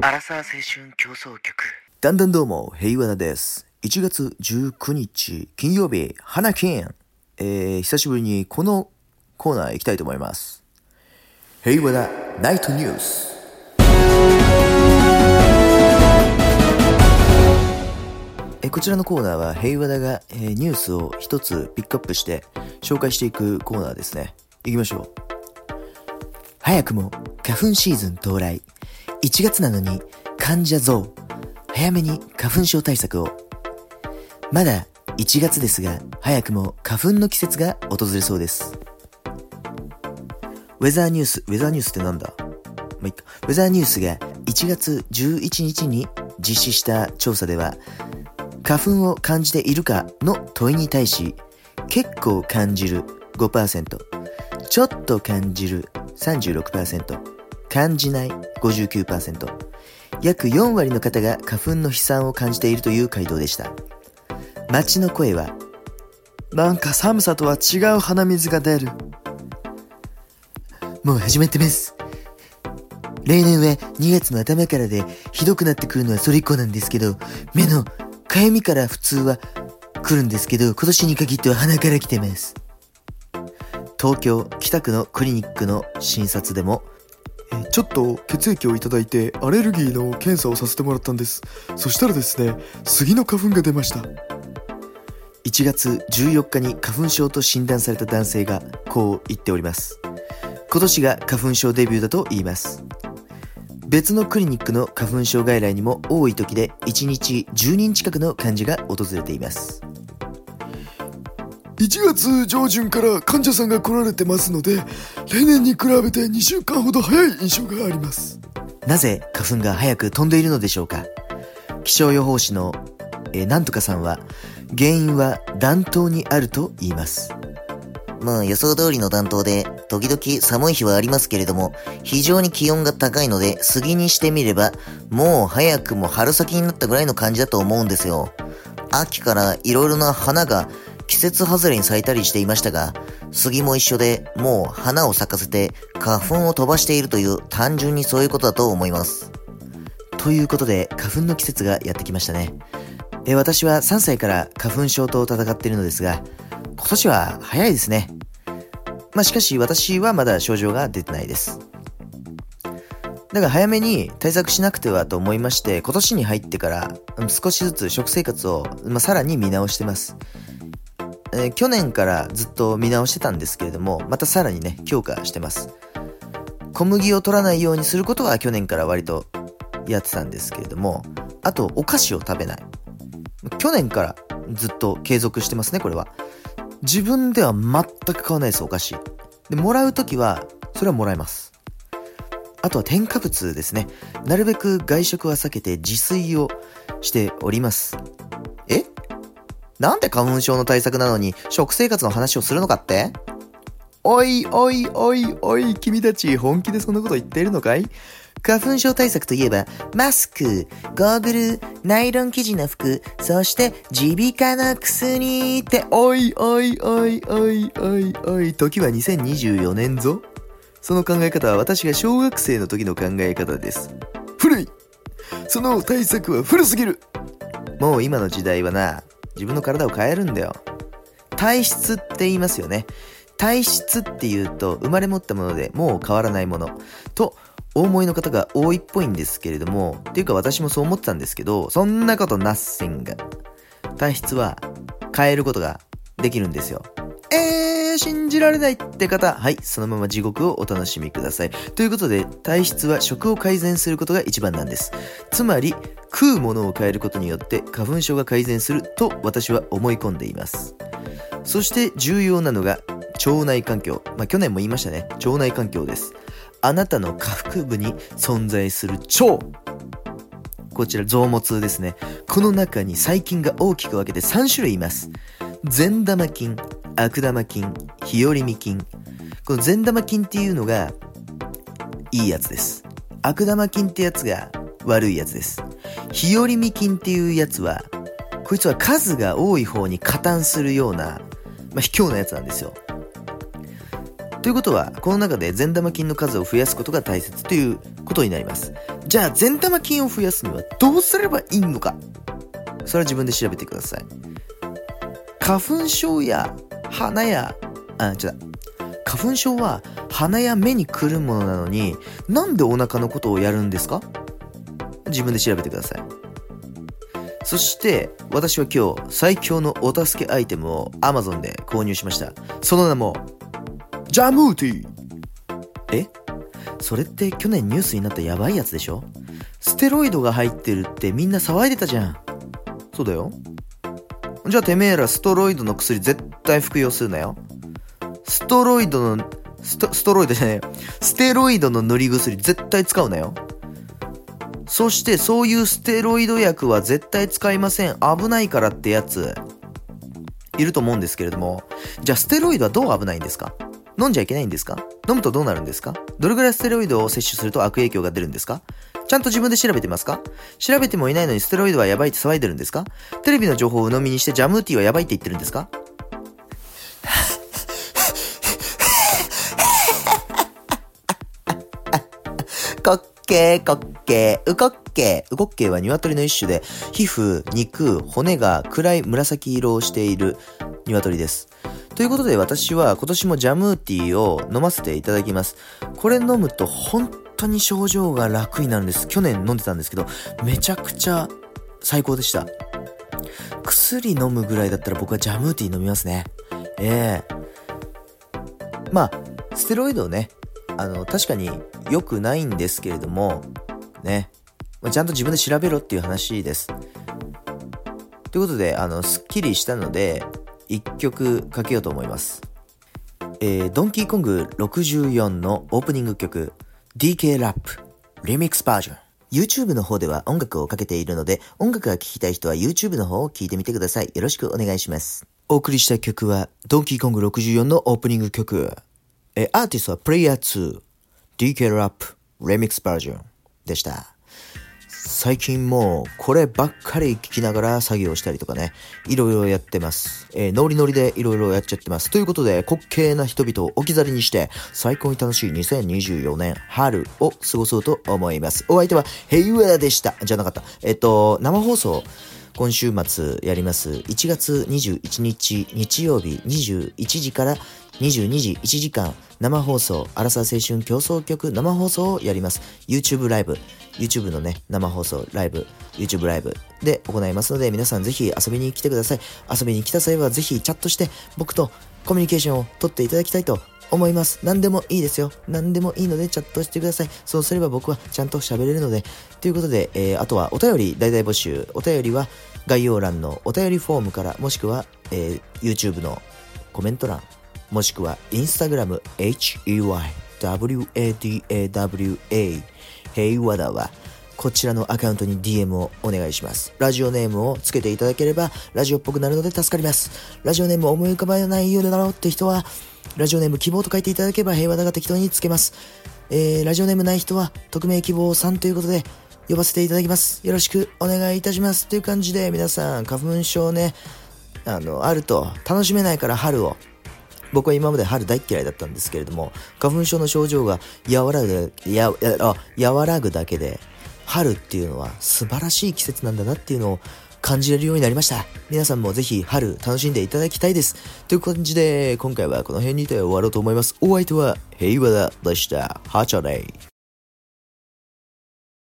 アラサー青春競争曲だんだんどうも、平和なです。1月19日、金曜日、花金。えー、久しぶりにこのコーナー行きたいと思います。平和なナイトニュース。えーこちらのコーナーは平和だが、えーニュースを一つピックアップして紹介していくコーナーですね。行きましょう。早くも花粉シーズン到来。1月なのに患者増。早めに花粉症対策を。まだ1月ですが、早くも花粉の季節が訪れそうです。ウェザーニュース、ウェザーニュースってなんだ？ま、いいか。ウェザーニュースが1月11日に実施した調査では、花粉を感じているかの問いに対し、結構感じる5%、ちょっと感じる36%、感じない59%、約4割の方が花粉の飛散を感じているという回答でした。街の声は、なんか寒さとは違う鼻水が出る。もう始まってます。例年は2月の頭からでひどくなってくるのはそれ以降なんですけど、目のかゆみから普通は来るんですけど、今年に限っては鼻から来てます。東京北区のクリニックの診察でも、ちょっと血液をいただいてアレルギーの検査をさせてもらったんです。そしたらですね、杉の花粉が出ました。1月14日に花粉症と診断された男性がこう言っております。今年が花粉症デビューだと言います。別のクリニックの花粉症外来にも多い時で1日10人近くの患者が訪れています。1月上旬から患者さんが来られてますので、例年に比べて2週間ほど早い印象があります。なぜ花粉が早く飛んでいるのでしょうか？気象予報士の、えーなんとかさんは原因は暖冬にあると言います。まあ予想通りの暖冬で、時々寒い日はありますけれども、非常に気温が高いので、杉にしてみれば、もう早くも春先になったぐらいの感じだと思うんですよ。秋から色々な花が季節外れに咲いたりしていましたが、杉も一緒で、もう花を咲かせて花粉を飛ばしているという単純にそういうことだと思います。ということで花粉の季節がやってきましたね。え私は3歳から花粉症と戦っているのですが、今年は早いですね。まあしかし私はまだ症状が出てないです。だから早めに対策しなくてはと思いまして、今年に入ってから少しずつ食生活を、まあ、さらに見直してます。えー去年からずっと見直してたんですけれども、またさらにね、強化してます。小麦を取らないようにすることは去年から割とやってたんですけれども、あとお菓子を食べない。去年からずっと継続してますね、これは。自分では全く買わないです、お菓子。で、もらうときは、それはもらえます。あとは添加物ですね。なるべく外食は避けて自炊をしております。え？なんで花粉症の対策なのに食生活の話をするのかって？おいおいおいおい、君たち本気でそんなこと言ってるのかい？花粉症対策といえば、マスク、ゴーグル、ナイロン生地の服、そして耳鼻科の薬って、おいおいおいおいおいおい、時は2024年ぞ。その考え方は私が小学生の時の考え方です。古いその対策は古すぎるもう今の時代はな、自分の体を変えるんだよ。体質って言いますよね。体質って言うと、生まれ持ったものでもう変わらないもの。と、お思いの方が多いっぽいんですけれども、っていうか私もそう思ってたんですけど、そんなことなっせんが。体質は変えることができるんですよ。えー、信じられないって方、はい、そのまま地獄をお楽しみください。ということで、体質は食を改善することが一番なんです。つまり、食うものを変えることによって花粉症が改善すると私は思い込んでいます。そして重要なのが腸内環境。まあ、去年も言いましたね。腸内環境です。あなたの下腹部に存在する腸。こちら臓物ですね。この中に細菌が大きく分けて3種類います。善玉菌、悪玉菌、日和見菌。この善玉菌っていうのがいいやつです。悪玉菌ってやつが悪いやつです。日和見菌っていうやつは、こいつは数が多い方に加担するような、まあ、卑怯なやつなんですよ。ということは、この中で善玉菌の数を増やすことが大切ということになります。じゃあ、善玉菌を増やすにはどうすればいいのかそれは自分で調べてください。花粉症や鼻や、あ、違う。花粉症は鼻や目に来るものなのに、なんでお腹のことをやるんですか？自分で調べてください。そして、私は今日、最強のお助けアイテムを Amazon で購入しました。その名も、ジャムーティーえ？それって去年ニュースになったやばいやつでしょ？ステロイドが入ってるってみんな騒いでたじゃん。そうだよ。じゃあてめえらストロイドの薬絶対服用するなよ。ストロイドの、スト、ストロイドじゃねえ。ステロイドの塗り薬絶対使うなよ。そしてそういうステロイド薬は絶対使いません。危ないからってやつ、いると思うんですけれども、じゃあステロイドはどう危ないんですか？飲んじゃいけないんですか？飲むとどうなるんですか？どれぐらいステロイドを摂取すると悪影響が出るんですか？ちゃんと自分で調べてますか？調べてもいないのにステロイドはやばいって騒いでるんですか？テレビの情報を鵜呑みにしてジャムーティーはやばいって言ってるんですか？コッケー、コッケー、ウコッケー。ウコッケーは鶏の一種で、皮膚、肉、骨が暗い紫色をしている鶏です。ということで私は今年もジャムーティーを飲ませていただきます。これ飲むと本当に症状が楽になるんです。去年飲んでたんですけど、めちゃくちゃ最高でした。薬飲むぐらいだったら僕はジャムーティー飲みますね。ええまあ、ステロイドをね、あの、確かに良くないんですけれども、ね、まあちゃんと自分で調べろっていう話です。ということで、あの、スッキリしたので、一曲かけようと思います。えー、ドンキーコング64のオープニング曲、DK ラップ、リミックスバージョン。YouTube の方では音楽をかけているので、音楽が聴きたい人は YouTube の方を聴いてみてください。よろしくお願いします。お送りした曲は、ドンキーコング64のオープニング曲。え、アーティストはプレイヤー2、DK ラップ、リミックスバージョンでした。最近もうこればっかり聞きながら作業したりとかね、いろいろやってます。えーノリノリでいろいろやっちゃってます。ということで、滑稽な人々を置き去りにして、最高に楽しい2024年春を過ごそうと思います。お相手は平和でした。じゃなかった。えっと、生放送、今週末やります。1月21日日曜日21時から22時1時間生放送、アラサー青春競争曲生放送をやります。YouTube ライブ、YouTube のね、生放送、ライブ、YouTube ライブで行いますので、皆さんぜひ遊びに来てください。遊びに来た際はぜひチャットして僕とコミュニケーションを取っていただきたいと思います。何でもいいですよ。何でもいいのでチャットしてください。そうすれば僕はちゃんと喋れるので。ということで、えーあとはお便り大々募集。お便りは概要欄のお便りフォームから、もしくは、えー YouTube のコメント欄、もしくは Instagram、HEYWADAWA、平和だわ。こちらのアカウントに DM をお願いします。ラジオネームをつけていただければ、ラジオっぽくなるので助かります。ラジオネームを思い浮かばないようだろうって人は、ラジオネーム希望と書いていただければ平和だが適当につけます。えー、ラジオネームない人は、匿名希望さんということで、呼ばせていただきます。よろしくお願いいたします。という感じで、皆さん、花粉症ね、あの、あると楽しめないから春を。僕は今まで春大嫌いだったんですけれども、花粉症の症状が和らぐ、や、あ和らぐだけで、春っていうのは素晴らしい季節なんだなっていうのを感じれるようになりました。皆さんもぜひ春楽しんでいただきたいです。という感じで、今回はこの辺にて終わろうと思います。お相手は平和だでした。ハチャレイ。